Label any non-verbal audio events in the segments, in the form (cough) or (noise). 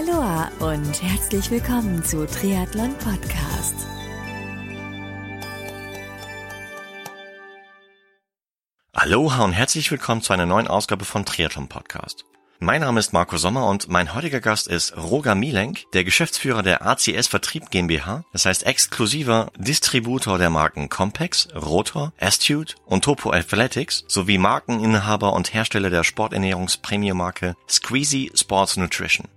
Aloha und herzlich willkommen zu Triathlon Podcast. Aloha und herzlich willkommen zu einer neuen Ausgabe von Triathlon Podcast. Mein Name ist Marco Sommer und mein heutiger Gast ist Roger Mielenk, der Geschäftsführer der ACS Vertrieb GmbH, das heißt exklusiver Distributor der Marken Compex, Rotor, Astute und Topo Athletics sowie Markeninhaber und Hersteller der Sporternährungspremiermarke Squeezy Sports Nutrition.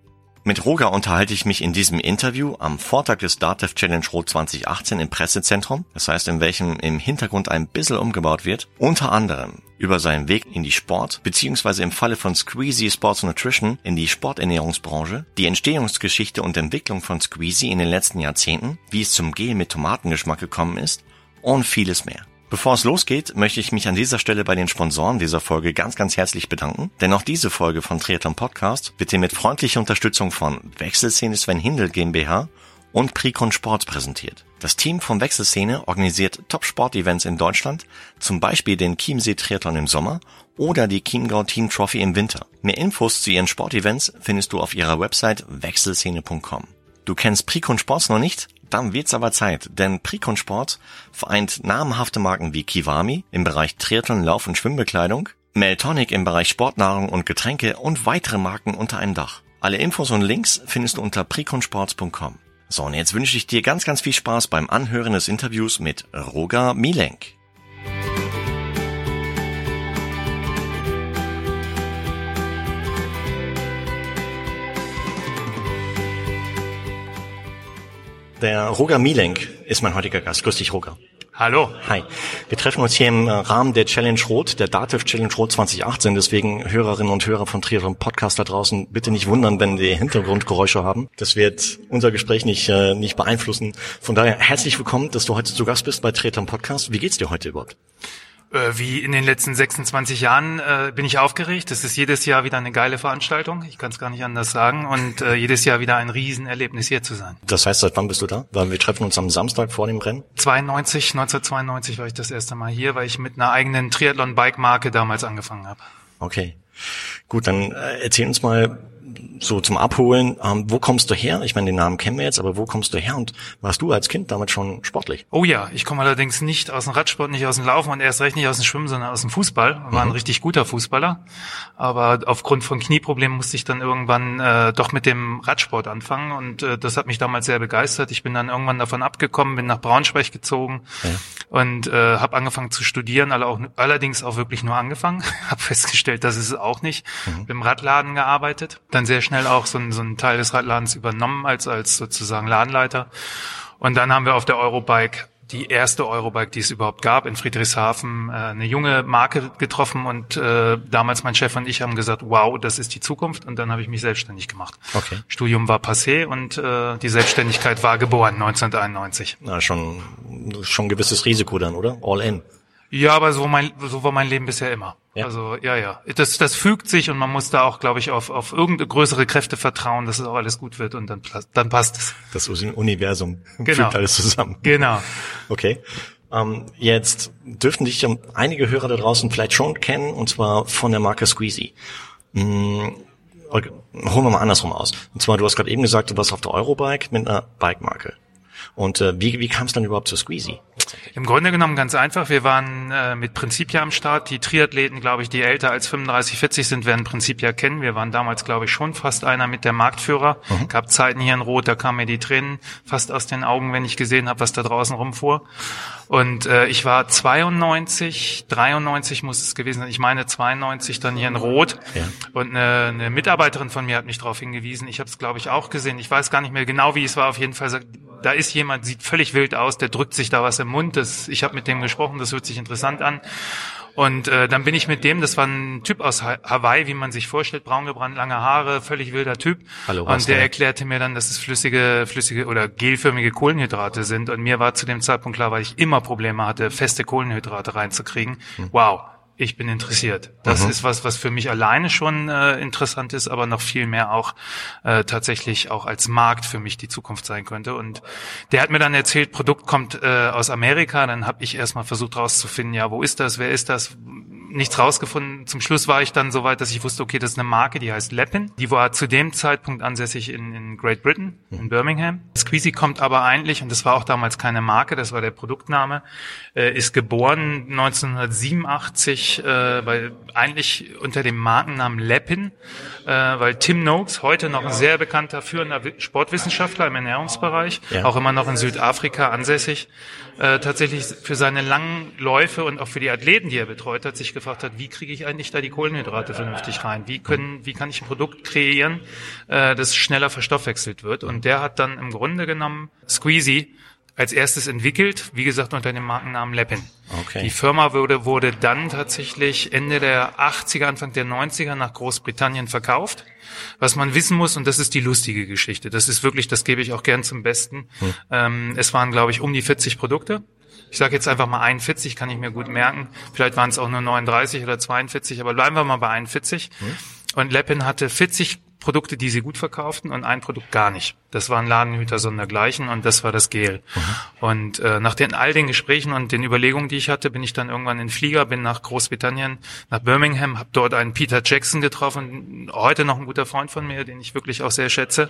Mit Roger unterhalte ich mich in diesem Interview am Vortag des DATEV Challenge Rot 2018 im Pressezentrum, das heißt in welchem im Hintergrund ein bisschen umgebaut wird, unter anderem über seinen Weg in die Sport, beziehungsweise im Falle von Squeezy Sports Nutrition in die Sporternährungsbranche, die Entstehungsgeschichte und Entwicklung von Squeezy in den letzten Jahrzehnten, wie es zum Gel mit Tomatengeschmack gekommen ist und vieles mehr. Bevor es losgeht, möchte ich mich an dieser Stelle bei den Sponsoren dieser Folge ganz, ganz herzlich bedanken, denn auch diese Folge von Triathlon Podcast wird dir mit freundlicher Unterstützung von Wechselszene Sven Hindel GmbH und Precon Sports präsentiert. Das Team von Wechselszene organisiert Top-Sport-Events in Deutschland, zum Beispiel den Chiemsee Triathlon im Sommer oder die Chiemgau Team Trophy im Winter. Mehr Infos zu ihren Sportevents findest du auf ihrer Website wechselszene.com. Du kennst Precon Sports noch nicht? Dann wird's aber Zeit, denn Precon Sport vereint namhafte Marken wie Kiwami im Bereich Triathlon, Lauf- und Schwimmbekleidung, Meltonic im Bereich Sportnahrung und Getränke und weitere Marken unter einem Dach. Alle Infos und Links findest du unter preconsports.com. So, und jetzt wünsche ich dir ganz, ganz viel Spaß beim Anhören des Interviews mit Roger Mielenk. Der Roger Mielenk ist mein heutiger Gast. Grüß dich, Roger. Hallo. Hi. Wir treffen uns hier im Rahmen der Challenge Rot, der Dativ Challenge Rot 2018. Deswegen Hörerinnen und Hörer von Triathlon Podcast da draußen bitte nicht wundern, wenn wir Hintergrundgeräusche haben. Das wird unser Gespräch nicht, äh, nicht beeinflussen. Von daher herzlich willkommen, dass du heute zu Gast bist bei Triathlon Podcast. Wie geht's dir heute überhaupt? Äh, wie in den letzten 26 Jahren äh, bin ich aufgeregt. Das ist jedes Jahr wieder eine geile Veranstaltung. Ich kann es gar nicht anders sagen. Und äh, jedes Jahr wieder ein Riesenerlebnis hier zu sein. Das heißt, seit wann bist du da? Weil wir treffen uns am Samstag vor dem Rennen. 92, 1992 war ich das erste Mal hier, weil ich mit einer eigenen Triathlon-Bike-Marke damals angefangen habe. Okay. Gut, dann äh, erzähl uns mal, so zum Abholen, ähm, wo kommst du her? Ich meine, den Namen kennen wir jetzt, aber wo kommst du her und warst du als Kind damit schon sportlich? Oh ja, ich komme allerdings nicht aus dem Radsport, nicht aus dem Laufen und erst recht nicht aus dem Schwimmen, sondern aus dem Fußball. War mhm. ein richtig guter Fußballer, aber aufgrund von Knieproblemen musste ich dann irgendwann äh, doch mit dem Radsport anfangen und äh, das hat mich damals sehr begeistert. Ich bin dann irgendwann davon abgekommen, bin nach Braunschweig gezogen ja. und äh, habe angefangen zu studieren, alle auch, allerdings auch wirklich nur angefangen. (laughs) habe festgestellt, das ist es auch nicht. Mhm. Im Radladen gearbeitet, dann sehr schnell auch so, so einen Teil des Radladens übernommen als, als sozusagen Ladenleiter. Und dann haben wir auf der Eurobike die erste Eurobike, die es überhaupt gab, in Friedrichshafen, äh, eine junge Marke getroffen und äh, damals mein Chef und ich haben gesagt, wow, das ist die Zukunft und dann habe ich mich selbstständig gemacht. Okay. Studium war passé und äh, die Selbstständigkeit war geboren 1991. Na, schon schon ein gewisses Risiko dann, oder? All in. Ja, aber so mein so war mein Leben bisher immer. Ja. Also ja, ja. Das, das fügt sich und man muss da auch, glaube ich, auf, auf irgendeine größere Kräfte vertrauen, dass es auch alles gut wird und dann, dann passt es. Das Universum genau. fügt alles zusammen. Genau. Okay. Ähm, jetzt dürften dich einige Hörer da draußen vielleicht schon kennen, und zwar von der Marke Squeezy. Hm, holen wir mal andersrum aus. Und zwar, du hast gerade eben gesagt, du warst auf der Eurobike mit einer Bike-Marke. Und äh, wie, wie kam es dann überhaupt zu Squeezy? Im Grunde genommen ganz einfach. Wir waren äh, mit Principia am Start. Die Triathleten, glaube ich, die älter als 35, 40 sind, werden Principia kennen. Wir waren damals, glaube ich, schon fast einer mit der Marktführer. Mhm. Gab Zeiten hier in Rot, da kamen mir die Tränen fast aus den Augen, wenn ich gesehen habe, was da draußen rumfuhr. Und äh, ich war 92, 93 muss es gewesen sein. Ich meine 92 dann hier in Rot. Ja. Und eine, eine Mitarbeiterin von mir hat mich darauf hingewiesen. Ich habe es, glaube ich, auch gesehen. Ich weiß gar nicht mehr genau, wie es war. Auf jeden Fall, da ist jemand, sieht völlig wild aus, der drückt sich da was im Mund. Das, ich habe mit dem gesprochen, das hört sich interessant an. Und äh, dann bin ich mit dem, das war ein Typ aus Hawaii, wie man sich vorstellt, braun gebrannt, lange Haare, völlig wilder Typ. Hallo, und der erklärte mir dann, dass es flüssige, flüssige oder gelförmige Kohlenhydrate sind. Und mir war zu dem Zeitpunkt klar, weil ich immer Probleme hatte, feste Kohlenhydrate reinzukriegen. Hm. Wow, ich bin interessiert. Das Mhm. ist was, was für mich alleine schon äh, interessant ist, aber noch viel mehr auch äh, tatsächlich auch als Markt für mich die Zukunft sein könnte. Und der hat mir dann erzählt, Produkt kommt äh, aus Amerika. Dann habe ich erstmal versucht rauszufinden, ja, wo ist das, wer ist das? Nichts rausgefunden. Zum Schluss war ich dann so weit, dass ich wusste, okay, das ist eine Marke, die heißt Leppin. Die war zu dem Zeitpunkt ansässig in, in Great Britain, in Birmingham. Squeezy kommt aber eigentlich, und das war auch damals keine Marke, das war der Produktname, äh, ist geboren 1987, äh, weil eigentlich unter dem Markennamen Leppin, äh, weil Tim Noakes, heute noch ein sehr bekannter führender Wi- Sportwissenschaftler im Ernährungsbereich, Ja. auch immer noch in Südafrika ansässig, äh, tatsächlich für seine langen Läufe und auch für die Athleten, die er betreut hat, sich gefragt hat, wie kriege ich eigentlich da die Kohlenhydrate vernünftig rein? Wie können, wie kann ich ein Produkt kreieren, äh, das schneller verstoffwechselt wird? Und der hat dann im Grunde genommen Squeezy als erstes entwickelt, wie gesagt unter dem Markennamen Leppin. Okay. Die Firma wurde, wurde dann tatsächlich Ende der 80er, Anfang der 90er nach Großbritannien verkauft. Was man wissen muss, und das ist die lustige Geschichte, das ist wirklich, das gebe ich auch gern zum Besten. Ähm, es waren, glaube ich, um die 40 Produkte. Ich sage jetzt einfach mal 41, kann ich mir gut merken. Vielleicht waren es auch nur 39 oder 42, aber bleiben wir mal bei 41. Und Leppin hatte 40 Produkte, die sie gut verkauften und ein Produkt gar nicht. Das waren Ladenhüter sondergleichen und das war das Gel. Und äh, nach den all den Gesprächen und den Überlegungen, die ich hatte, bin ich dann irgendwann in den Flieger, bin nach Großbritannien, nach Birmingham, habe dort einen Peter Jackson getroffen, heute noch ein guter Freund von mir, den ich wirklich auch sehr schätze.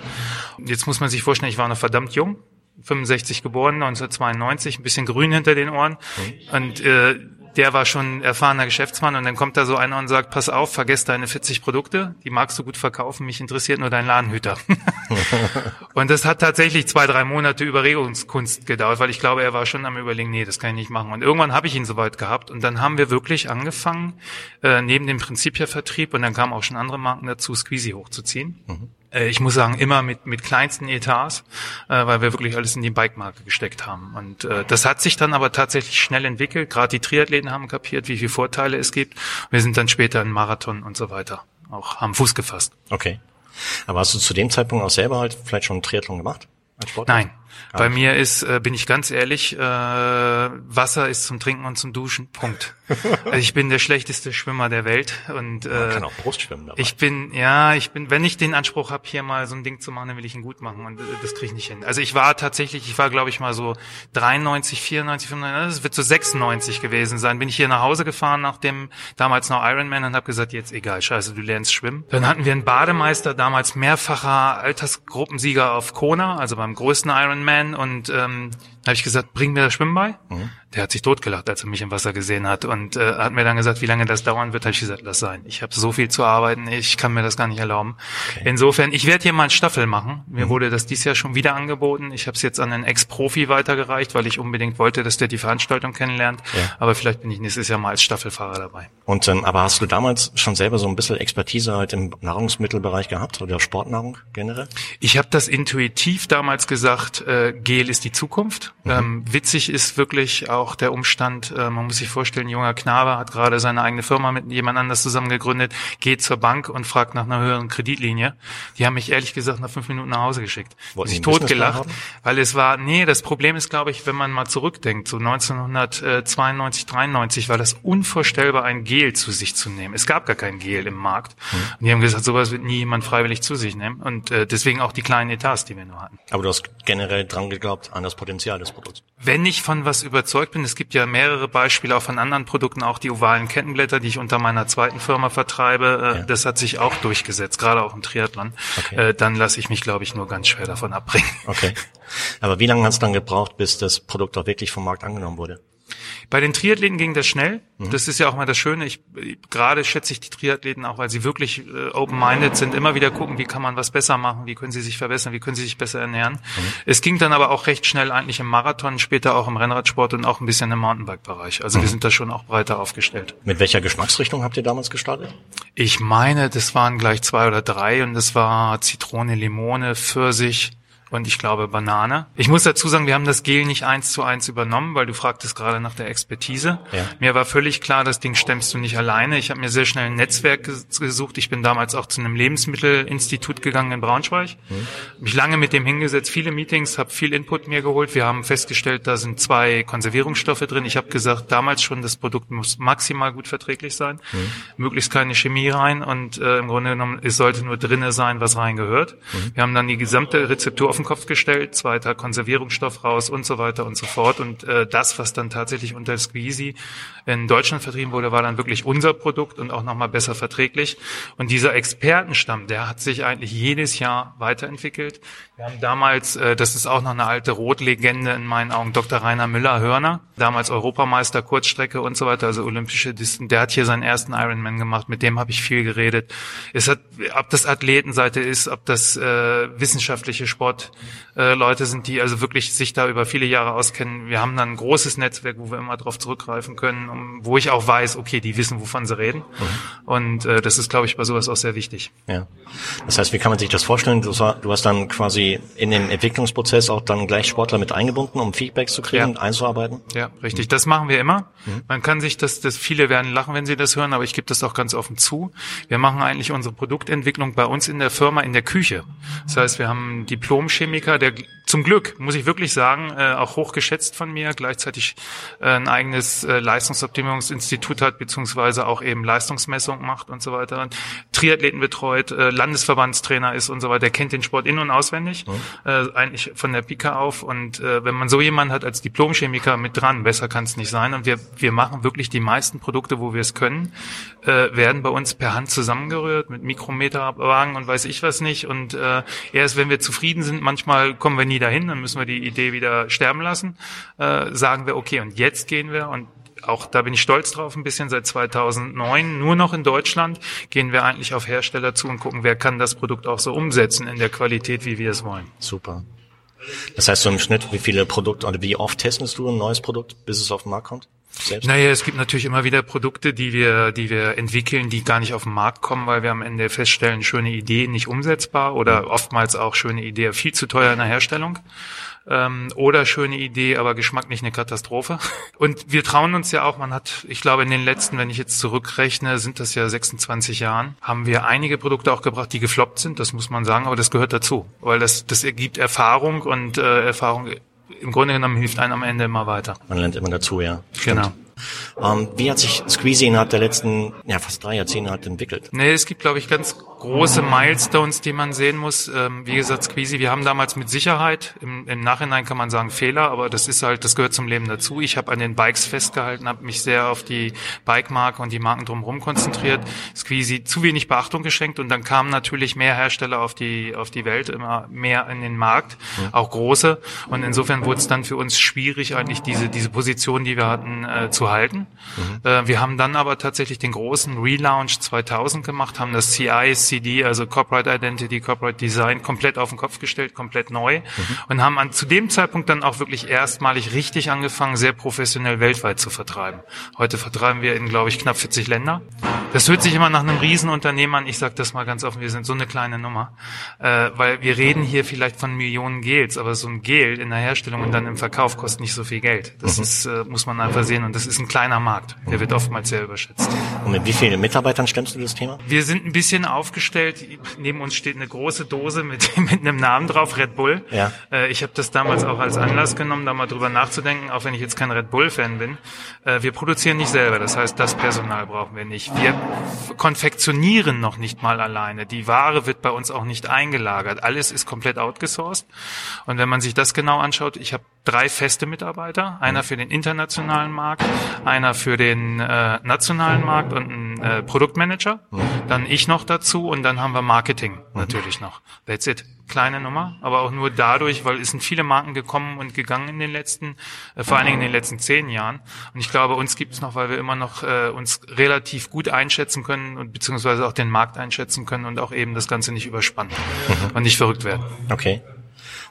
Und jetzt muss man sich vorstellen, ich war noch verdammt jung, 65 geboren, 1992, ein bisschen grün hinter den Ohren und äh, der war schon erfahrener Geschäftsmann und dann kommt da so einer und sagt, pass auf, vergiss deine 40 Produkte, die magst du gut verkaufen, mich interessiert nur dein Ladenhüter. (laughs) und das hat tatsächlich zwei, drei Monate Überregungskunst gedauert, weil ich glaube, er war schon am überlegen, nee, das kann ich nicht machen. Und irgendwann habe ich ihn soweit gehabt und dann haben wir wirklich angefangen, äh, neben dem Prinzipia-Vertrieb und dann kamen auch schon andere Marken dazu, Squeezy hochzuziehen. Äh, Ich muss sagen, immer mit, mit kleinsten Etats, äh, weil wir wirklich alles in die Bike-Marke gesteckt haben. Und äh, das hat sich dann aber tatsächlich schnell entwickelt. Gerade die Triathleten haben kapiert, wie viele Vorteile es gibt. Wir sind dann später in Marathon und so weiter auch haben Fuß gefasst. Okay. Aber hast du zu dem Zeitpunkt auch selber halt vielleicht schon einen Triathlon gemacht? Nein. Bei nicht. mir ist, äh, bin ich ganz ehrlich, äh, Wasser ist zum Trinken und zum Duschen. Punkt. (laughs) also ich bin der schlechteste Schwimmer der Welt und Man äh, kann auch Brustschwimmen dabei. Ich bin, ja, ich bin, wenn ich den Anspruch habe, hier mal so ein Ding zu machen, dann will ich ihn gut machen und äh, das kriege ich nicht hin. Also ich war tatsächlich, ich war glaube ich mal so 93, 94, 95, das wird so 96 gewesen sein. Bin ich hier nach Hause gefahren nach dem damals noch Ironman und habe gesagt, jetzt egal, scheiße, du lernst schwimmen. Dann hatten wir einen Bademeister, damals mehrfacher Altersgruppensieger auf Kona, also beim größten Ironman und ähm, habe ich gesagt, bring mir das Schwimmen bei. Der hat sich totgelacht, als er mich im Wasser gesehen hat und äh, hat mir dann gesagt, wie lange das dauern wird. Habe ich gesagt, lass sein. Ich habe so viel zu arbeiten, ich kann mir das gar nicht erlauben. Insofern, ich werde hier mal eine Staffel machen. Mir wurde das dieses Jahr schon wieder angeboten. Ich habe es jetzt an einen Ex-Profi weitergereicht, weil ich unbedingt wollte, dass der die Veranstaltung kennenlernt. Ja. Aber vielleicht bin ich nächstes Jahr mal als Staffelfahrer dabei. Und ähm, aber hast du damals schon selber so ein bisschen Expertise halt im Nahrungsmittelbereich gehabt oder Sportnahrung generell? Ich habe das intuitiv damals gesagt, äh, Gel ist die Zukunft. Ähm, witzig ist wirklich auch der Umstand, äh, man muss sich vorstellen, ein junger Knabe hat gerade seine eigene Firma mit jemand anders zusammen gegründet, geht zur Bank und fragt nach einer höheren Kreditlinie. Die haben mich ehrlich gesagt nach fünf Minuten nach Hause geschickt. Wollten sich totgelacht, weil es war, nee, das Problem ist, glaube ich, wenn man mal zurückdenkt, so 1992, 93 war das unvorstellbar, ein Gel zu sich zu nehmen. Es gab gar kein Gel im Markt. Hm. Und die haben gesagt, sowas wird nie jemand freiwillig zu sich nehmen. Und äh, deswegen auch die kleinen Etats, die wir nur hatten. Aber du hast generell dran geglaubt an das Potenzial des Produkts. Wenn ich von was überzeugt bin, es gibt ja mehrere Beispiele auch von anderen Produkten, auch die ovalen Kettenblätter, die ich unter meiner zweiten Firma vertreibe, äh, Ja. das hat sich auch durchgesetzt, gerade auch im Triathlon. Okay. Äh, dann lasse ich mich, glaube ich, nur ganz schwer davon abbringen. Okay. Aber wie lange hat es dann gebraucht, bis das Produkt auch wirklich vom Markt angenommen wurde? Bei den Triathleten ging das schnell. Mhm. Das ist ja auch mal das Schöne. Ich, gerade schätze ich die Triathleten auch, weil sie wirklich äh, open-minded sind, immer wieder gucken, wie kann man was besser machen, wie können sie sich verbessern, wie können sie sich besser ernähren. Mhm. Es ging dann aber auch recht schnell eigentlich im Marathon, später auch im Rennradsport und auch ein bisschen im Mountainbike-Bereich. Also Mhm. wir sind da schon auch breiter aufgestellt. Mit welcher Geschmacksrichtung habt ihr damals gestartet? Ich meine, das waren gleich zwei oder drei und das war Zitrone, Limone, Pfirsich und ich glaube Banane. Ich muss dazu sagen, wir haben das Gel nicht eins zu eins übernommen, weil du fragtest gerade nach der Expertise. Ja. Mir war völlig klar, das Ding stemmst du nicht alleine. Ich habe mir sehr schnell ein Netzwerk gesucht. Ich bin damals auch zu einem Lebensmittelinstitut gegangen in Braunschweig. Mhm. Mich lange mit dem hingesetzt, viele Meetings, habe viel Input mir geholt. Wir haben festgestellt, da sind zwei Konservierungsstoffe drin. Ich habe gesagt, damals schon, das Produkt muss maximal gut verträglich sein, mhm. möglichst keine Chemie rein und äh, im Grunde genommen, es sollte nur drinne sein, was reingehört. Mhm. Wir haben dann die gesamte Rezeptur auf den Kopf gestellt, zweiter Konservierungsstoff raus und so weiter und so fort. Und äh, das, was dann tatsächlich unter Squeezy in Deutschland vertrieben wurde, war dann wirklich unser Produkt und auch nochmal besser verträglich. Und dieser Expertenstamm, der hat sich eigentlich jedes Jahr weiterentwickelt. Wir haben damals, äh, das ist auch noch eine alte Rotlegende in meinen Augen, Dr. Rainer Müller-Hörner, damals Europameister, Kurzstrecke und so weiter, also olympische Disten, der hat hier seinen ersten Ironman gemacht, mit dem habe ich viel geredet. Es hat, ob das Athletenseite ist, ob das äh, wissenschaftliche Sportleute äh, sind, die also wirklich sich da über viele Jahre auskennen. Wir haben dann ein großes Netzwerk, wo wir immer darauf zurückgreifen können, um, wo ich auch weiß, okay, die wissen, wovon sie reden. Mhm. Und äh, das ist, glaube ich, bei sowas auch sehr wichtig. Ja. Das heißt, wie kann man sich das vorstellen? Du, du hast dann quasi in den Entwicklungsprozess auch dann gleich Sportler mit eingebunden, um Feedbacks zu kriegen ja. und einzuarbeiten? Ja, richtig. Das machen wir immer. Mhm. Man kann sich das, das viele werden lachen, wenn sie das hören, aber ich gebe das auch ganz offen zu. Wir machen eigentlich unsere Produktentwicklung bei uns in der Firma in der Küche. Das heißt, wir haben einen Diplomchemiker, der zum Glück, muss ich wirklich sagen, äh, auch hochgeschätzt von mir, gleichzeitig äh, ein eigenes äh, Leistungsoptimierungsinstitut hat, beziehungsweise auch eben Leistungsmessung macht und so weiter. Und Triathleten betreut, äh, Landesverbandstrainer ist und so weiter. Der kennt den Sport in- und auswendig, mhm. äh, eigentlich von der Pika auf. Und äh, wenn man so jemanden hat als Diplomchemiker mit dran, besser kann es nicht sein. Und wir, wir machen wirklich die meisten Produkte, wo wir es können, äh, werden bei uns per Hand zusammengerührt mit Mikrometerwagen und weiß ich was nicht. Und äh, erst wenn wir zufrieden sind, manchmal kommen wir nie dahin, dann müssen wir die Idee wieder sterben lassen. Äh, sagen wir, okay, und jetzt gehen wir und auch da bin ich stolz drauf ein bisschen, seit 2009 nur noch in Deutschland gehen wir eigentlich auf Hersteller zu und gucken, wer kann das Produkt auch so umsetzen in der Qualität, wie wir es wollen. Super. Das heißt so im Schnitt, wie viele Produkte oder wie oft testest du ein neues Produkt, bis es auf den Markt kommt? Selbst? Naja, es gibt natürlich immer wieder Produkte, die wir, die wir entwickeln, die gar nicht auf den Markt kommen, weil wir am Ende feststellen, schöne Idee nicht umsetzbar oder mhm. oftmals auch schöne Idee viel zu teuer in der Herstellung. Ähm, oder schöne Idee, aber geschmacklich eine Katastrophe. (laughs) Und wir trauen uns ja auch, man hat, ich glaube, in den letzten, wenn ich jetzt zurückrechne, sind das ja 26 Jahren, haben wir einige Produkte auch gebracht, die gefloppt sind, das muss man sagen, aber das gehört dazu, weil das, das ergibt Erfahrung und äh, Erfahrung im Grunde genommen hilft einem am Ende immer weiter. Man lernt immer dazu, ja. Stimmt. Genau. Ähm, wie hat sich Squeezy innerhalb der letzten, ja, fast drei Jahrzehnte halt entwickelt? Nee, es gibt, glaube ich, ganz große Milestones, die man sehen muss. Ähm, wie gesagt, Squeezy, wir haben damals mit Sicherheit, im, im, Nachhinein kann man sagen Fehler, aber das ist halt, das gehört zum Leben dazu. Ich habe an den Bikes festgehalten, habe mich sehr auf die Bike-Marke und die Marken drumherum konzentriert. Squeezy zu wenig Beachtung geschenkt und dann kamen natürlich mehr Hersteller auf die, auf die Welt, immer mehr in den Markt, ja. auch große. Und insofern wurde es dann für uns schwierig, eigentlich diese, diese Position, die wir hatten, äh, zu halten. Mhm. Äh, wir haben dann aber tatsächlich den großen Relaunch 2000 gemacht, haben das CI, CD, also Corporate Identity, Corporate Design, komplett auf den Kopf gestellt, komplett neu mhm. und haben an, zu dem Zeitpunkt dann auch wirklich erstmalig richtig angefangen, sehr professionell weltweit zu vertreiben. Heute vertreiben wir in, glaube ich, knapp 40 Länder. Das hört sich immer nach einem Riesenunternehmen an. Ich sage das mal ganz offen, wir sind so eine kleine Nummer, äh, weil wir reden hier vielleicht von Millionen Gels, aber so ein Gel in der Herstellung und dann im Verkauf kostet nicht so viel Geld. Das mhm. ist, äh, muss man einfach sehen und das ist ein kleiner Markt. Der wird oftmals sehr überschätzt. Und mit wie vielen Mitarbeitern stemmst du das Thema? Wir sind ein bisschen aufgestellt. Neben uns steht eine große Dose mit, (laughs) mit einem Namen drauf, Red Bull. Ja. Äh, ich habe das damals auch als Anlass genommen, da mal drüber nachzudenken, auch wenn ich jetzt kein Red Bull-Fan bin. Äh, wir produzieren nicht selber, das heißt, das Personal brauchen wir nicht. Wir konfektionieren noch nicht mal alleine. Die Ware wird bei uns auch nicht eingelagert. Alles ist komplett outgesourced. Und wenn man sich das genau anschaut, ich habe drei feste Mitarbeiter, einer für den internationalen Markt, einer für den äh, nationalen Markt und ein äh, Produktmanager, dann ich noch dazu und dann haben wir Marketing natürlich noch. That's it. Kleine Nummer, aber auch nur dadurch, weil es sind viele Marken gekommen und gegangen in den letzten, äh, vor allen Dingen in den letzten zehn Jahren. Und ich glaube, uns gibt es noch, weil wir immer noch äh, uns relativ gut einschätzen können und beziehungsweise auch den Markt einschätzen können und auch eben das Ganze nicht überspannen mhm. und nicht verrückt werden. Okay.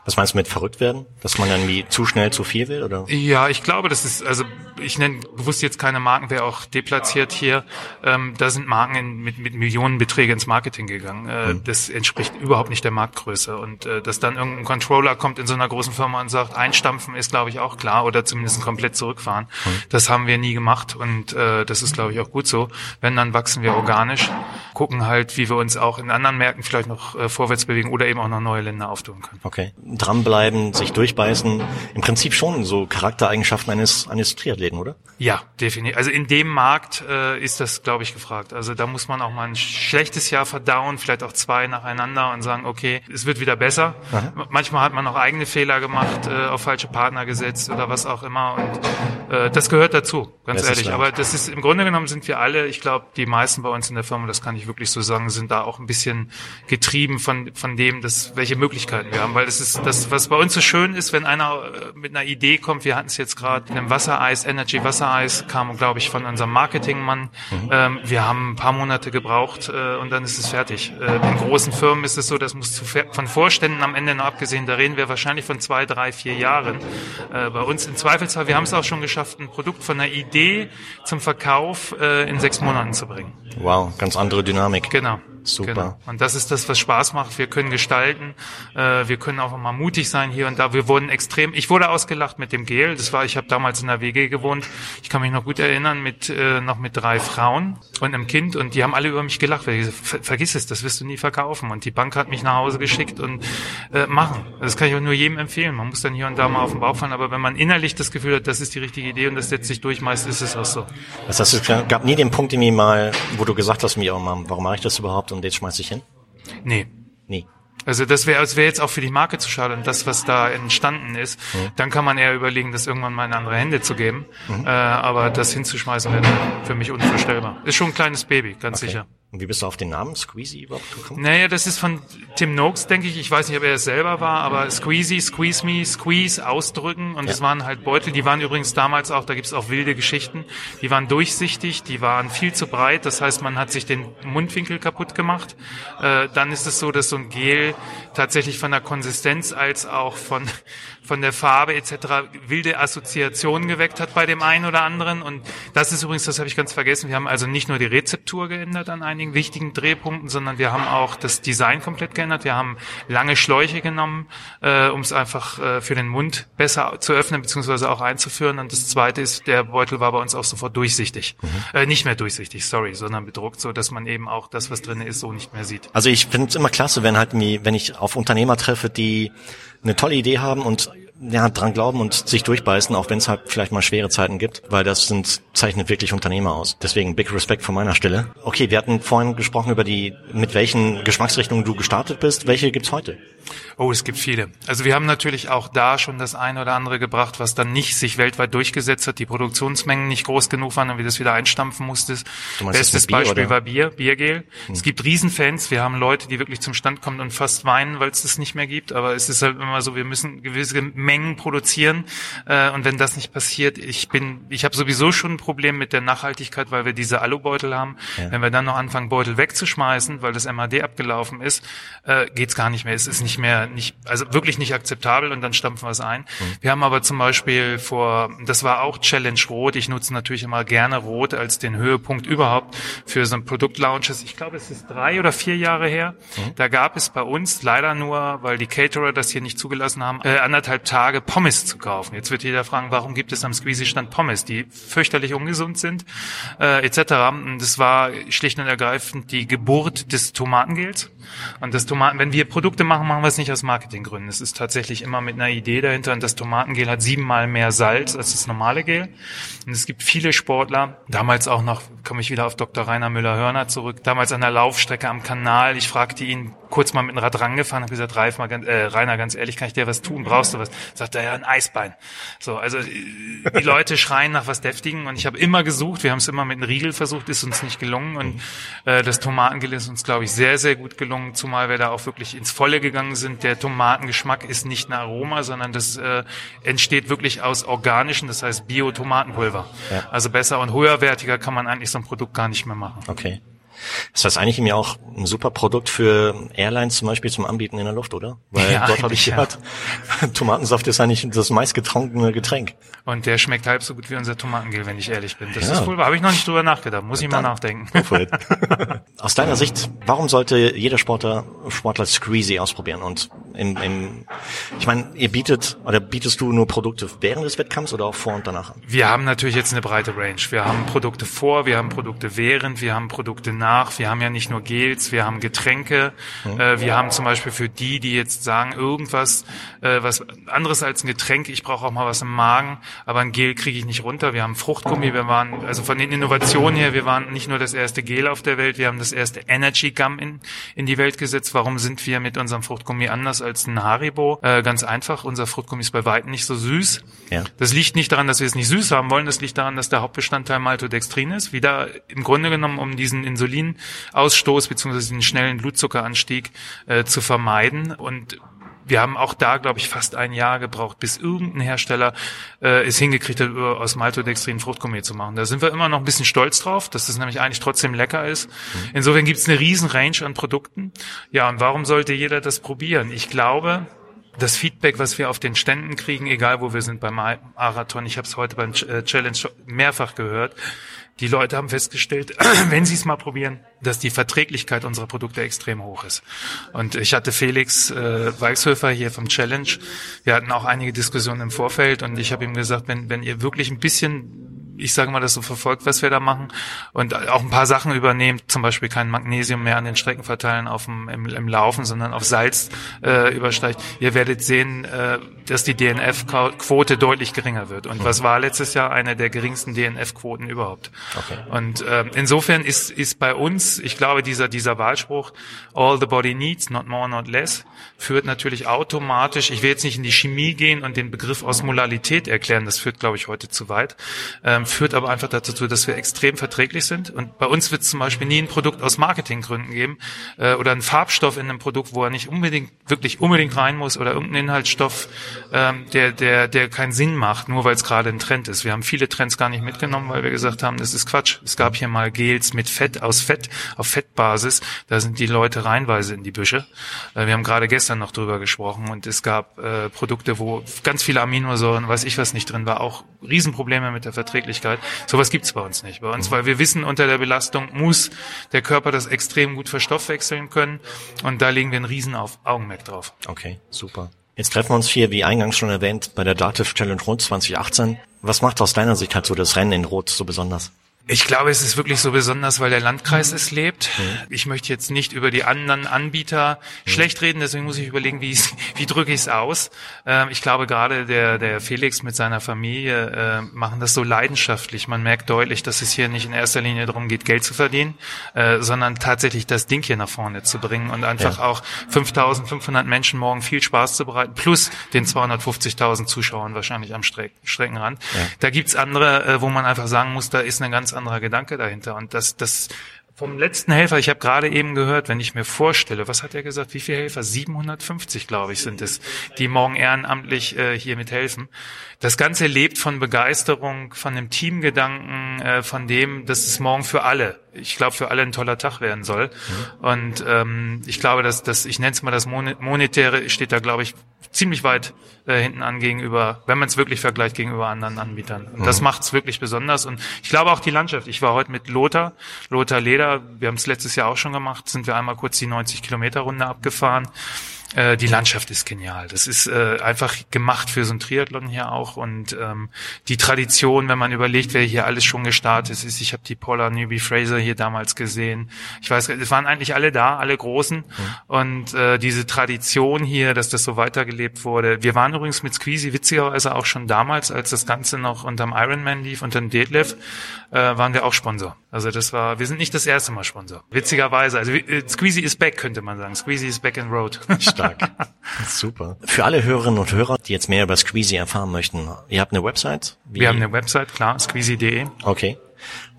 Was meinst du mit verrückt werden? Dass man dann wie zu schnell zu viel will, oder? Ja, ich glaube, das ist, also ich nenne bewusst jetzt keine Marken, wäre auch deplatziert hier. Ähm, da sind Marken in, mit, mit Millionenbeträgen ins Marketing gegangen. Äh, mhm. Das entspricht überhaupt nicht der Marktgröße. Und äh, dass dann irgendein Controller kommt in so einer großen Firma und sagt, einstampfen ist, glaube ich, auch klar oder zumindest komplett zurückfahren. Mhm. Das haben wir nie gemacht und äh, das ist, glaube ich, auch gut so. Wenn, dann wachsen wir organisch, gucken halt, wie wir uns auch in anderen Märkten vielleicht noch äh, vorwärts bewegen oder eben auch noch neue Länder auftun können. Okay dranbleiben, sich durchbeißen, im Prinzip schon so Charaktereigenschaften eines, eines Triathleten, oder? Ja, definitiv. Also in dem Markt äh, ist das, glaube ich, gefragt. Also da muss man auch mal ein schlechtes Jahr verdauen, vielleicht auch zwei nacheinander und sagen, okay, es wird wieder besser. Aha. Manchmal hat man auch eigene Fehler gemacht, äh, auf falsche Partner gesetzt oder was auch immer. Und äh, das gehört dazu, ganz das ehrlich. Aber das ist im Grunde genommen sind wir alle, ich glaube, die meisten bei uns in der Firma, das kann ich wirklich so sagen, sind da auch ein bisschen getrieben von von dem, dass welche Möglichkeiten wir haben, weil das ist das, was bei uns so schön ist, wenn einer äh, mit einer Idee kommt, wir hatten es jetzt gerade in einem Wassereis, Energy Wassereis, kam, glaube ich, von unserem Marketingmann. Mhm. Ähm, wir haben ein paar Monate gebraucht äh, und dann ist es fertig. Äh, in großen Firmen ist es so, das muss zu, von Vorständen am Ende noch abgesehen, da reden wir wahrscheinlich von zwei, drei, vier Jahren. Äh, bei uns im Zweifelsfall, wir haben es auch schon geschafft, ein Produkt von einer Idee zum Verkauf äh, in sechs Monaten zu bringen. Wow, ganz andere Dynamik. Genau. Super. Genau. Und das ist das, was Spaß macht. Wir können gestalten, äh, wir können auch mal mutig sein hier und da. Wir wurden extrem, ich wurde ausgelacht mit dem Gel. Das war, ich habe damals in der WG gewohnt. Ich kann mich noch gut erinnern, mit äh, noch mit drei Frauen und einem Kind und die haben alle über mich gelacht. Weil ich gesagt, vergiss es, das wirst du nie verkaufen. Und die Bank hat mich nach Hause geschickt und äh, machen. Das kann ich auch nur jedem empfehlen. Man muss dann hier und da mal auf den Bauch fallen, aber wenn man innerlich das Gefühl hat, das ist die richtige Idee und das setzt sich durch, meist ist es auch so. Das heißt, es gab nie den Punkt irgendwie mal, wo du gesagt hast mir, warum mache ich das überhaupt und jetzt schmeiß ich hin? Nee. Nee. Also das wäre das wäre jetzt auch für die Marke zu schade und das, was da entstanden ist, mhm. dann kann man eher überlegen, das irgendwann mal in andere Hände zu geben. Mhm. Äh, aber das hinzuschmeißen wäre für mich unvorstellbar. Ist schon ein kleines Baby, ganz okay. sicher. Und wie bist du auf den Namen Squeezy überhaupt gekommen? Naja, das ist von Tim Noakes, denke ich. Ich weiß nicht, ob er es selber war, aber Squeezy, Squeeze Me, Squeeze, ausdrücken. Und ja. das waren halt Beutel, die waren übrigens damals auch, da gibt's auch wilde Geschichten, die waren durchsichtig, die waren viel zu breit. Das heißt, man hat sich den Mundwinkel kaputt gemacht. Äh, dann ist es so, dass so ein Gel tatsächlich von der Konsistenz als auch von von der Farbe etc. wilde Assoziationen geweckt hat bei dem einen oder anderen. Und das ist übrigens, das habe ich ganz vergessen, wir haben also nicht nur die Rezeptur geändert an einigen wichtigen Drehpunkten, sondern wir haben auch das Design komplett geändert. Wir haben lange Schläuche genommen, äh, um es einfach äh, für den Mund besser zu öffnen bzw. auch einzuführen. Und das Zweite ist, der Beutel war bei uns auch sofort durchsichtig. Mhm. Äh, nicht mehr durchsichtig, sorry, sondern bedruckt, so dass man eben auch das, was drin ist, so nicht mehr sieht. Also ich finde es immer klasse, wenn halt, wenn ich auf Unternehmer treffe, die eine tolle Idee haben und ja, dran glauben und sich durchbeißen, auch wenn es halt vielleicht mal schwere Zeiten gibt, weil das sind, zeichnet wirklich Unternehmer aus. Deswegen big Respect von meiner Stelle. Okay, wir hatten vorhin gesprochen über die, mit welchen Geschmacksrichtungen du gestartet bist. Welche gibt's heute? Oh, es gibt viele. Also wir haben natürlich auch da schon das eine oder andere gebracht, was dann nicht sich weltweit durchgesetzt hat, die Produktionsmengen nicht groß genug waren und wir das wieder einstampfen musstest. Bestes Bier, Beispiel oder? war Bier, Biergel. Hm. Es gibt Riesenfans. Wir haben Leute, die wirklich zum Stand kommen und fast weinen, weil es das nicht mehr gibt. Aber es ist halt immer so, wir müssen gewisse Mengen produzieren. Äh, und wenn das nicht passiert, ich bin, ich habe sowieso schon ein Problem mit der Nachhaltigkeit, weil wir diese Alubeutel haben. Ja. Wenn wir dann noch anfangen, Beutel wegzuschmeißen, weil das MAD abgelaufen ist, äh, geht's gar nicht mehr. Es ist nicht mehr, nicht, also wirklich nicht akzeptabel und dann stampfen wir es ein. Mhm. Wir haben aber zum Beispiel vor, das war auch Challenge Rot. Ich nutze natürlich immer gerne Rot als den Höhepunkt überhaupt für so ein Produktlaunches. Ich glaube, es ist drei oder vier Jahre her. Mhm. Da gab es bei uns leider nur, weil die Caterer das hier nicht zugelassen haben, äh, anderthalb Tage Pommes zu kaufen. Jetzt wird jeder fragen, warum gibt es am Squeezy-Stand Pommes, die fürchterlich ungesund sind, äh, etc. Und das war schlicht und ergreifend die Geburt des Tomatengels. Und das Tomaten, wenn wir Produkte machen, machen wir es nicht aus Marketinggründen. Es ist tatsächlich immer mit einer Idee dahinter. Und das Tomatengel hat siebenmal mehr Salz als das normale Gel. Und es gibt viele Sportler, damals auch noch, komme ich wieder auf Dr. Rainer Müller-Hörner zurück, damals an der Laufstrecke am Kanal. Ich fragte ihn kurz mal mit dem Rad rangefahren, habe gesagt, Reif, mal ganz, äh, Rainer, ganz ehrlich, kann ich dir was tun? Brauchst du was? Sagt er, ja, ein Eisbein. So, also die Leute schreien nach was Deftigen und ich habe immer gesucht, wir haben es immer mit einem Riegel versucht, ist uns nicht gelungen und äh, das Tomatengel ist uns, glaube ich, sehr, sehr gut gelungen, zumal wir da auch wirklich ins Volle gegangen sind. Der Tomatengeschmack ist nicht ein Aroma, sondern das äh, entsteht wirklich aus organischen, das heißt Bio-Tomatenpulver. Ja. Also besser und höherwertiger kann man eigentlich so ein Produkt gar nicht mehr machen. Okay. Das heißt eigentlich mir auch ein super Produkt für Airlines zum Beispiel zum Anbieten in der Luft, oder? Weil Ja, dort habe ich gehört, (laughs) Tomatensaft ist eigentlich das meistgetrunkene Getränk. Und der schmeckt halb so gut wie unser Tomatengel, wenn ich ehrlich bin. Das Ja. ist wohl, habe ich noch nicht drüber nachgedacht. Muss ich mal nachdenken. (laughs) Aus deiner Sicht, warum sollte jeder Sportler, Sportler Squeezy ausprobieren? Und im, im, ich meine, ihr bietet oder bietest du nur Produkte während des Wettkampfs oder auch vor und danach? an? Wir haben natürlich jetzt eine breite Range. Wir haben Produkte vor, wir haben Produkte während, wir haben Produkte nach. Wir haben ja nicht nur Gels, wir haben Getränke. Äh, wir haben zum Beispiel für die, die jetzt sagen, irgendwas, äh, was anderes als ein Getränk, ich brauche auch mal was im Magen, aber ein Gel kriege ich nicht runter. Wir haben Fruchtgummi, wir waren, also von den Innovationen her, wir waren nicht nur das erste Gel auf der Welt, wir haben das erste Energy Gum in, in die Welt gesetzt. Warum sind wir mit unserem Fruchtgummi anders als ein Haribo? Äh, ganz einfach, unser Fruchtgummi ist bei weitem nicht so süß. Ja. Das liegt nicht daran, dass wir es nicht süß haben wollen, das liegt daran, dass der Hauptbestandteil Maltodextrin ist. Wieder im Grunde genommen, um diesen Insulinausstoß bzw. diesen schnellen Blutzuckeranstieg äh, zu vermeiden. Und wir haben auch da, glaube ich, fast ein Jahr gebraucht, bis irgendein Hersteller äh, es hingekriegt hat, aus Maltodextrin Fruchtgummi zu machen. Da sind wir immer noch ein bisschen stolz drauf, dass das nämlich eigentlich trotzdem lecker ist. Insofern gibt es eine riesen Range an Produkten. Ja, und warum sollte jeder das probieren? Ich glaube, das Feedback, was wir auf den Ständen kriegen, egal wo wir sind beim Marathon, ich habe es heute beim äh, Challenge mehrfach gehört, die Leute haben festgestellt, (clears throat) wenn sie es mal probieren, dass die Verträglichkeit unserer Produkte extrem hoch ist. Und ich hatte Felix äh, Weichshöfer hier vom Challenge. Wir hatten auch einige Diskussionen im Vorfeld und ich habe ihm gesagt, wenn, wenn ihr wirklich ein bisschen ich sage mal, das so verfolgt, was wir da machen und auch ein paar Sachen übernehmt, zum Beispiel kein Magnesium mehr an den Strecken verteilen auf dem, im, im Laufen, sondern auf Salz äh, übersteigt. Ihr werdet sehen, äh, dass die DNF-Quote deutlich geringer wird. Und was war letztes Jahr eine der geringsten DNF-Quoten überhaupt? Okay. Und ähm, insofern ist, ist bei uns, ich glaube, dieser, dieser Wahlspruch, all the body needs, not more, not less, führt natürlich automatisch, ich will jetzt nicht in die Chemie gehen und den Begriff Osmolalität erklären, das führt, glaube ich, heute zu weit, ähm, führt aber einfach dazu, dass wir extrem verträglich sind. Und bei uns wird es zum Beispiel nie ein Produkt aus Marketinggründen geben äh, oder einen Farbstoff in einem Produkt, wo er nicht unbedingt, wirklich unbedingt rein muss oder irgendeinen Inhaltsstoff, ähm, der, der, der keinen Sinn macht, nur weil es gerade ein Trend ist. Wir haben viele Trends gar nicht mitgenommen, weil wir gesagt haben, das ist Quatsch. Es gab hier mal Gels mit Fett, aus Fett, auf Fettbasis. Da sind die Leute reinweise in die Büsche. Äh, wir haben gerade gestern noch drüber gesprochen und es gab äh, Produkte, wo ganz viele Aminosäuren, weiß ich was nicht drin war, auch Riesenprobleme mit der Verträglichkeit. Sowas gibt's bei uns nicht. Bei uns, weil wir wissen, unter der Belastung muss der Körper das extrem gut verstoffwechseln können und da legen wir einen riesen auf Augenmerk drauf. Okay, super. Jetzt treffen wir uns hier, wie eingangs schon erwähnt, bei der Dativ Challenge Rot 2018. Was macht aus deiner Sicht halt so das Rennen in Rot so besonders? Ich glaube, es ist wirklich so besonders, weil der Landkreis es lebt. Ich möchte jetzt nicht über die anderen Anbieter schlecht reden, deswegen muss ich überlegen, wie, (laughs) wie drücke ich es aus. Ähm, ich glaube, gerade der, der Felix mit seiner Familie äh, machen das so leidenschaftlich. Man merkt deutlich, dass es hier nicht in erster Linie darum geht, Geld zu verdienen, äh, sondern tatsächlich das Ding hier nach vorne zu bringen und einfach Ja. auch 5500 Menschen morgen viel Spaß zu bereiten, plus den 250.000 Zuschauern wahrscheinlich am Streck Streckenrand. Ja. Da gibt's andere, äh, wo man einfach sagen muss, da ist ein ganz anderer Gedanke dahinter. Und das, das vom letzten Helfer, ich habe gerade eben gehört, wenn ich mir vorstelle, was hat er gesagt, wie viele Helfer? 750, glaube ich, sind es, die morgen ehrenamtlich äh, hier mithelfen. Das Ganze lebt von Begeisterung, von dem Teamgedanken, äh, von dem, dass es morgen für alle, ich glaube, für alle ein toller Tag werden soll. Und ähm, ich glaube, dass das, ich nenne es mal das Monetäre, steht da, glaube ich, ziemlich weit äh, hinten an gegenüber, wenn man es wirklich vergleicht gegenüber anderen Anbietern. Und das macht es wirklich besonders. Und ich glaube auch die Landschaft. Ich war heute mit Lothar, Lothar Leder, wir haben es letztes Jahr auch schon gemacht, sind wir einmal kurz die 90 Kilometer Runde abgefahren. Äh, die Landschaft ist genial. Das ist äh, einfach gemacht für so ein Triathlon hier auch und ähm, die Tradition, wenn man überlegt, wer hier alles schon gestartet ist. Ich habe die Paula Newby Fraser hier damals gesehen. Ich weiß, es waren eigentlich alle da, alle Großen und äh, diese Tradition hier, dass das so weitergelebt wurde. Wir waren übrigens mit Squeezy witzigerweise auch schon damals, als das Ganze noch unterm Ironman lief, unter dem Detlef, äh, waren wir auch Sponsor. Also das war, wir sind nicht das erste Mal Sponsor. Witzigerweise, also äh, Squeezy is back, könnte man sagen. Squeezy is back in road. Stark. (laughs) Super. Für alle Hörerinnen und Hörer, die jetzt mehr über Squeezy erfahren möchten, ihr habt eine Website? Wie- Wir haben eine Website, klar, squeezy.de. Okay.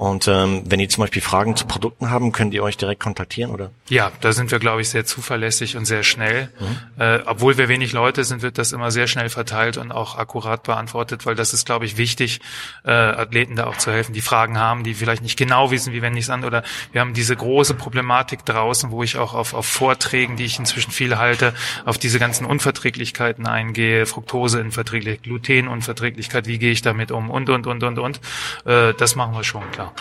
Und ähm, wenn die zum Beispiel Fragen zu Produkten haben, könnt ihr euch direkt kontaktieren, oder? Ja, da sind wir, glaube ich, sehr zuverlässig und sehr schnell. Mhm. Äh, obwohl wir wenig Leute sind, wird das immer sehr schnell verteilt und auch akkurat beantwortet, weil das ist, glaube ich, wichtig, äh, Athleten da auch zu helfen, die Fragen haben, die vielleicht nicht genau wissen, wie wenn ich es an. Oder wir haben diese große Problematik draußen, wo ich auch auf, auf Vorträgen, die ich inzwischen viel halte, auf diese ganzen Unverträglichkeiten eingehe, Fructoseinverträglichkeit, Glutenunverträglichkeit, wie gehe ich damit um und, und, und, und, und. Äh, das machen wir schon, klar.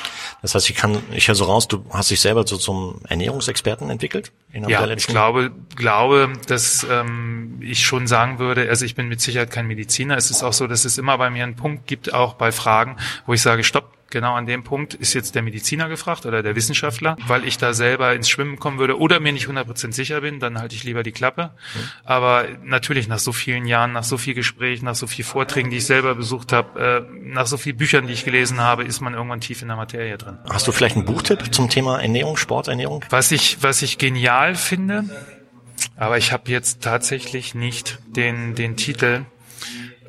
Das heißt, ich kann, ich höre so raus, du hast dich selber so zum Ernährungsexperten entwickelt? Ja, ich glaube, glaube, dass ähm, ich schon sagen würde, also ich bin mit Sicherheit kein Mediziner. Es ist auch so, dass es immer bei mir einen Punkt gibt, auch bei Fragen, wo ich sage, stopp, genau an dem Punkt ist jetzt der Mediziner gefragt oder der Wissenschaftler, weil ich da selber ins Schwimmen kommen würde oder mir nicht 100% sicher bin, dann halte ich lieber die Klappe. Mhm. Aber natürlich nach so vielen Jahren, nach so viel Gesprächen, nach so viel Vorträgen, die ich selber besucht habe, äh, nach so vielen Büchern, die ich gelesen habe, ist man irgendwann tief in der Materie drin. Hast du vielleicht einen Buchtipp zum Thema Ernährung, Sporternährung? Was ich, was ich genial finde, aber ich habe jetzt tatsächlich nicht den, den Titel.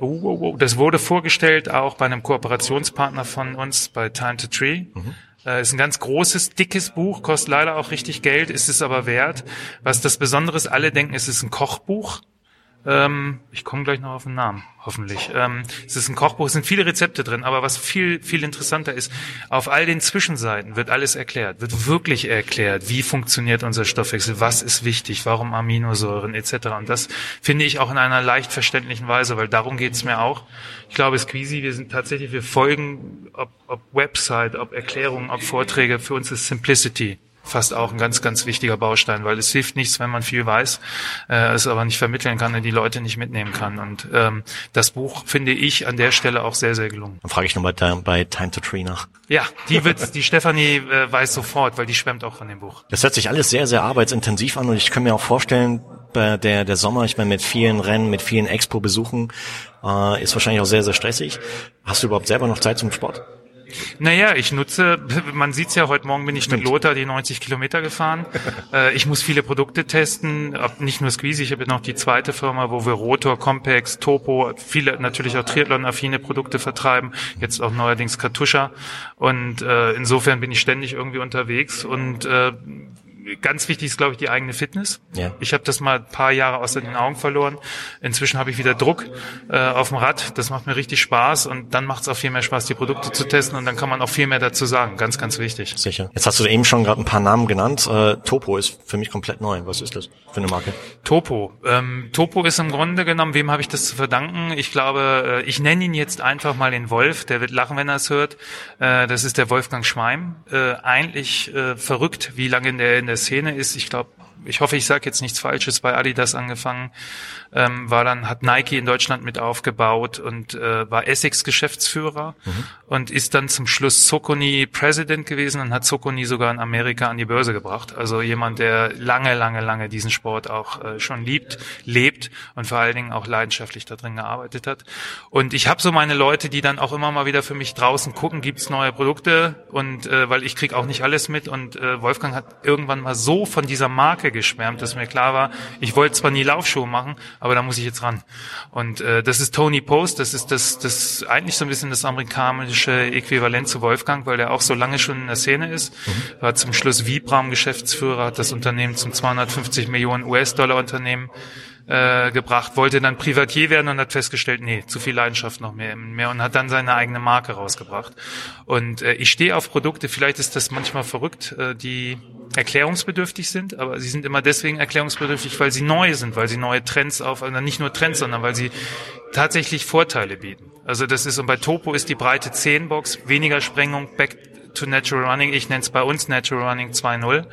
Oh, oh, oh. Das wurde vorgestellt auch bei einem Kooperationspartner von uns, bei Time to Tree. Mhm. Äh, ist ein ganz großes, dickes Buch, kostet leider auch richtig Geld, ist es aber wert. Was das Besondere ist, alle denken, es ist ein Kochbuch. Ähm, ich komme gleich noch auf den Namen, hoffentlich. Ähm, es ist ein Kochbuch, es sind viele Rezepte drin, aber was viel, viel interessanter ist, auf all den Zwischenseiten wird alles erklärt, wird wirklich erklärt, wie funktioniert unser Stoffwechsel, was ist wichtig, warum Aminosäuren etc. Und das finde ich auch in einer leicht verständlichen Weise, weil darum geht es mir auch. Ich glaube, Squeezy, wir sind tatsächlich, wir folgen, ob, ob Website, ob Erklärungen, ob Vorträge, für uns ist Simplicity fast auch ein ganz, ganz wichtiger Baustein, weil es hilft nichts, wenn man viel weiß, äh, es aber nicht vermitteln kann und die Leute nicht mitnehmen kann. Und ähm, das Buch finde ich an der Stelle auch sehr, sehr gelungen. Dann frage ich nochmal bei Time to Tree nach. Ja, die wird, die Stefanie äh, weiß sofort, weil die schwemmt auch von dem Buch. Das hört sich alles sehr, sehr arbeitsintensiv an und ich kann mir auch vorstellen, bei der, der Sommer, ich meine, mit vielen Rennen, mit vielen Expo-Besuchen, äh, ist wahrscheinlich auch sehr, sehr stressig. Hast du überhaupt selber noch Zeit zum Sport? Naja, ich nutze, man sieht's ja, heute Morgen bin ich mit Lothar die 90 Kilometer gefahren. äh, ich muss viele Produkte testen, nicht nur Squeezy, ich habe noch die zweite Firma, wo wir Rotor, Compex, Topo, viele natürlich auch Triathlon-affine Produkte vertreiben, jetzt auch neuerdings Kartuscha. Und äh, insofern bin ich ständig irgendwie unterwegs und äh, ganz wichtig ist, glaube ich, die eigene Fitness. Ja. Ich habe das mal ein paar Jahre aus den Augen verloren. Inzwischen habe ich wieder Druck äh, auf dem Rad. Das macht mir richtig Spaß und dann macht es auch viel mehr Spaß, die Produkte zu testen und dann kann man auch viel mehr dazu sagen. Ganz, ganz wichtig. Sicher. Jetzt hast du eben schon gerade ein paar Namen genannt. Äh, Topo ist für mich komplett neu. Was ist das für eine Marke? Topo. Ähm, Topo ist im Grunde genommen, wem habe ich das zu verdanken? Ich glaube, äh, ich nenne ihn jetzt einfach mal den Wolf. Der wird lachen, wenn er es hört. Äh, das ist der Wolfgang Schmeim. Äh, eigentlich äh, verrückt, wie lange in der, in der Szene ist. Ich glaube, ich hoffe, ich sage jetzt nichts Falsches, bei Adidas angefangen, ähm, war dann, hat Nike in Deutschland mit aufgebaut und äh, war Essex Geschäftsführer mhm. und ist dann zum Schluss Socony President gewesen und hat Socony sogar in Amerika an die Börse gebracht. Also jemand, der lange, lange, lange diesen Sport auch äh, schon liebt, lebt und vor allen Dingen auch leidenschaftlich da drin gearbeitet hat. Und ich habe so meine Leute, die dann auch immer mal wieder für mich draußen gucken, gibt's neue Produkte und äh, weil ich krieg auch nicht alles mit und äh, Wolfgang hat irgendwann mal so von dieser Marke geschwärmt, dass mir klar war, ich wollte zwar nie Laufschuhe machen, aber da muss ich jetzt ran. Und äh, das ist Tony Post, das ist das, das eigentlich so ein bisschen das amerikanische Äquivalent zu Wolfgang, weil der auch so lange schon in der Szene ist. Mhm. War zum Schluss Vibram Geschäftsführer, hat das Unternehmen zum 250 Millionen US-Dollar Unternehmen äh, gebracht, wollte dann Privatier werden und hat festgestellt, nee, zu viel Leidenschaft noch mehr, mehr und hat dann seine eigene Marke rausgebracht. Und äh, ich stehe auf Produkte, vielleicht ist das manchmal verrückt, äh, die erklärungsbedürftig sind, aber sie sind immer deswegen erklärungsbedürftig, weil sie neu sind, weil sie neue Trends auf, also nicht nur Trends, sondern weil sie tatsächlich Vorteile bieten. Also das ist, und bei Topo ist die breite 10 Box, weniger Sprengung, back to Natural Running. Ich nenne es bei uns Natural Running 2.0,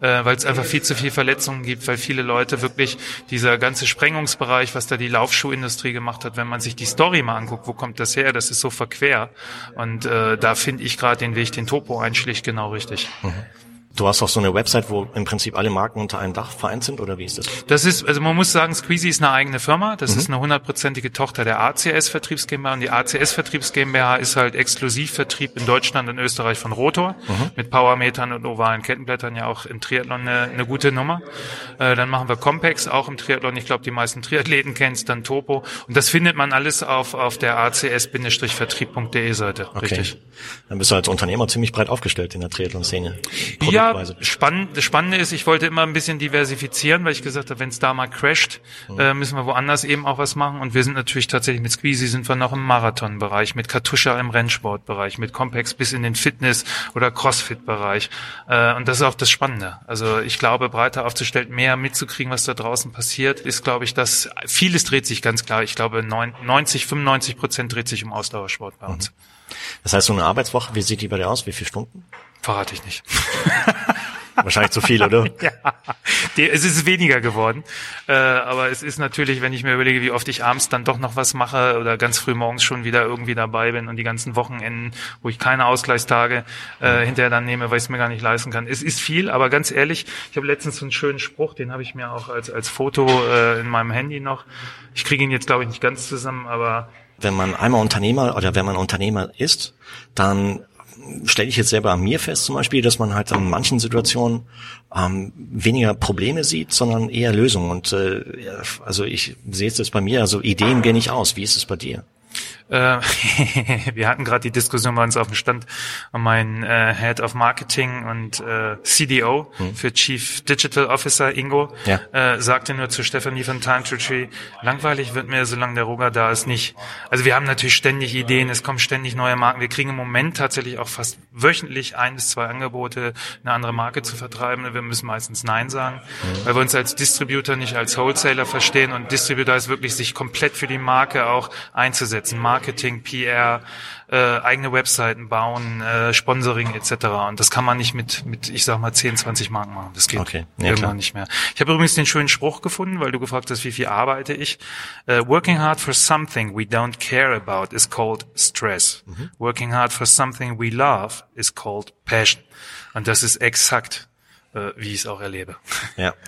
ja. äh, weil es einfach viel zu viel Verletzungen gibt, weil viele Leute wirklich dieser ganze Sprengungsbereich, was da die Laufschuhindustrie gemacht hat, wenn man sich die Story mal anguckt, wo kommt das her? Das ist so verquer. Und äh, da finde ich gerade den Weg, den Topo einschlägt, genau richtig. Mhm. Du hast auch so eine Website, wo im Prinzip alle Marken unter einem Dach vereint sind, oder wie ist das? Das ist, also man muss sagen, Squeezy ist eine eigene Firma. Das mhm. ist eine hundertprozentige Tochter der ACS Vertriebs GmbH und die ACS Vertriebs GmbH ist halt Exklusivvertrieb in Deutschland und Österreich von Rotor mhm. mit Powermetern und ovalen Kettenblättern ja auch im Triathlon eine, eine gute Nummer. Äh, dann machen wir Compex auch im Triathlon. Ich glaube, die meisten Triathleten kennen es, dann Topo und das findet man alles auf auf der acs-vertrieb.de Seite. Okay. Richtig. Dann bist du als Unternehmer ziemlich breit aufgestellt in der Triathlon-Szene. Ja, spannend, das Spannende ist, ich wollte immer ein bisschen diversifizieren, weil ich gesagt habe, wenn es da mal crasht, mhm. äh, müssen wir woanders eben auch was machen. Und wir sind natürlich tatsächlich mit Squeezy sind wir noch im Marathon-Bereich, mit Katusha im Rennsportbereich, mit Compex bis in den Fitness- oder Crossfit-Bereich. Äh, und das ist auch das Spannende. Also ich glaube, breiter aufzustellen, mehr mitzukriegen, was da draußen passiert, ist, glaube ich, dass vieles dreht sich ganz klar. Ich glaube, 90, 95 Prozent dreht sich um Ausdauersport bei uns. Mhm. Das heißt, so eine Arbeitswoche, wie sieht die bei dir aus? Wie viele Stunden? Verrate ich nicht. (laughs) Wahrscheinlich zu viel, oder? ja, es ist weniger geworden. Äh, aber es ist natürlich, wenn ich mir überlege, wie oft ich abends dann doch noch was mache oder ganz früh morgens schon wieder irgendwie dabei bin und die ganzen Wochenenden, wo ich keine Ausgleichstage äh, hinterher dann nehme, weil ich es mir gar nicht leisten kann. Es ist viel, aber ganz ehrlich, ich habe letztens so einen schönen Spruch, den habe ich mir auch als, als Foto äh, in meinem Handy noch. Ich kriege ihn jetzt, glaube ich, nicht ganz zusammen, aber wenn man einmal Unternehmer oder wenn man Unternehmer ist, dann stelle ich jetzt selber an mir fest zum Beispiel, dass man halt in manchen Situationen ähm, weniger Probleme sieht, sondern eher Lösungen. Und äh, also ich sehe es jetzt bei mir, also Ideen gehen nicht aus. Wie ist es bei dir? Äh, (laughs) wir hatten gerade die Diskussion bei uns auf dem Stand mein äh, Head of Marketing und äh, CDO hm. für Chief Digital Officer Ingo ja. äh, sagte nur zu Stephanie von Time to Tree, langweilig wird mir, solange der Roger da ist, nicht. Also wir haben natürlich ständig Ideen, es kommen ständig neue Marken. Wir kriegen im Moment tatsächlich auch fast wöchentlich ein bis zwei Angebote, eine andere Marke zu vertreiben. Wir müssen meistens Nein sagen, hm. weil wir uns als Distributor nicht als Wholesaler verstehen und Distributor ist wirklich sich komplett für die Marke auch einzusetzen. Marke Marketing, PR, äh, eigene Webseiten bauen, äh, Sponsoring etc. Und das kann man nicht mit, mit ich sag mal, 10, 20 Marken machen. Das geht okay. ja, irgendwann klar. nicht mehr. Ich habe übrigens den schönen Spruch gefunden, weil du gefragt hast, wie viel arbeite ich. Uh, working hard for something we don't care about is called stress. Mhm. Working hard for something we love is called passion. Und das ist exakt, äh, wie ich es auch erlebe. Ja. (laughs)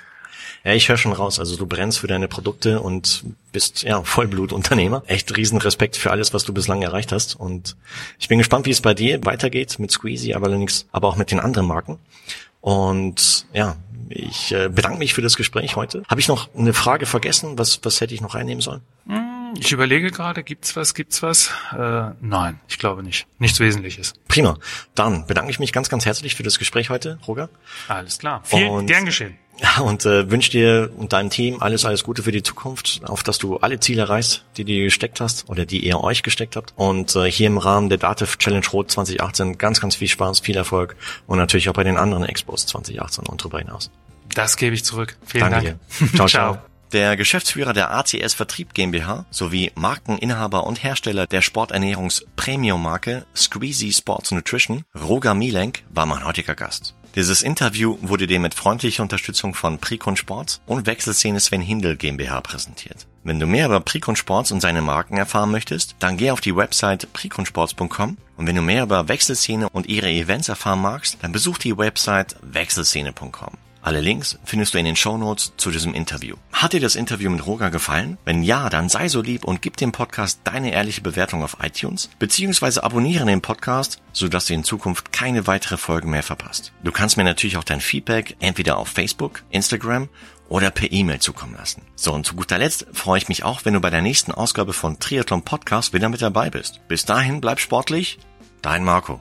Ja, ich höre schon raus. Also du brennst für deine Produkte und bist ja Vollblutunternehmer. Echt riesen Respekt für alles, was du bislang erreicht hast. Und ich bin gespannt, wie es bei dir weitergeht mit Squeezy, aber allerdings, aber auch mit den anderen Marken. Und ja, ich äh, bedanke mich für das Gespräch heute. Habe ich noch eine Frage vergessen? Was, was hätte ich noch reinnehmen sollen? Hm, ich überlege gerade, gibt's was, gibt's was? Äh, nein, ich glaube nicht. Nichts Wesentliches. Prima. Dann bedanke ich mich ganz, ganz herzlich für das Gespräch heute, Roger. Alles klar. Vielen, gern geschehen. Ja, und äh, wünsche dir und deinem Team alles, alles Gute für die Zukunft, auf dass du alle Ziele erreichst, die du gesteckt hast oder die ihr euch gesteckt habt. Und äh, hier im Rahmen der Dativ Challenge Rot 2018 ganz, ganz viel Spaß, viel Erfolg und natürlich auch bei den anderen Expos 2018 und darüber hinaus. Das gebe ich zurück. Vielen Danke Dank. Dir. Ciao, (laughs) ciao. Der Geschäftsführer der ACS Vertrieb GmbH sowie Markeninhaber und Hersteller der Sporternährungs-Premium-Marke Squeezy Sports Nutrition, Roger Mielenk, war mein heutiger Gast. Dieses Interview wurde dir mit freundlicher Unterstützung von Precon Sports und Wechselszene Sven Hindel GmbH präsentiert. Wenn du mehr über Precon Sports und seine Marken erfahren möchtest, dann geh auf die Website preconsports.com und wenn du mehr über Wechselszene und ihre Events erfahren magst, dann besuch die Website wechselszene.com. Alle Links findest du in den Shownotes zu diesem Interview. Hat dir das Interview mit Roger gefallen? Wenn ja, dann sei so lieb und gib dem Podcast deine ehrliche Bewertung auf iTunes, beziehungsweise abonniere den Podcast, sodass du in Zukunft keine weitere Folge mehr verpasst. Du kannst mir natürlich auch dein Feedback entweder auf Facebook, Instagram oder per E-Mail zukommen lassen. So, und zu guter Letzt freue ich mich auch, wenn du bei der nächsten Ausgabe von Triathlon Podcast wieder mit dabei bist. Bis dahin bleib sportlich, dein Marco.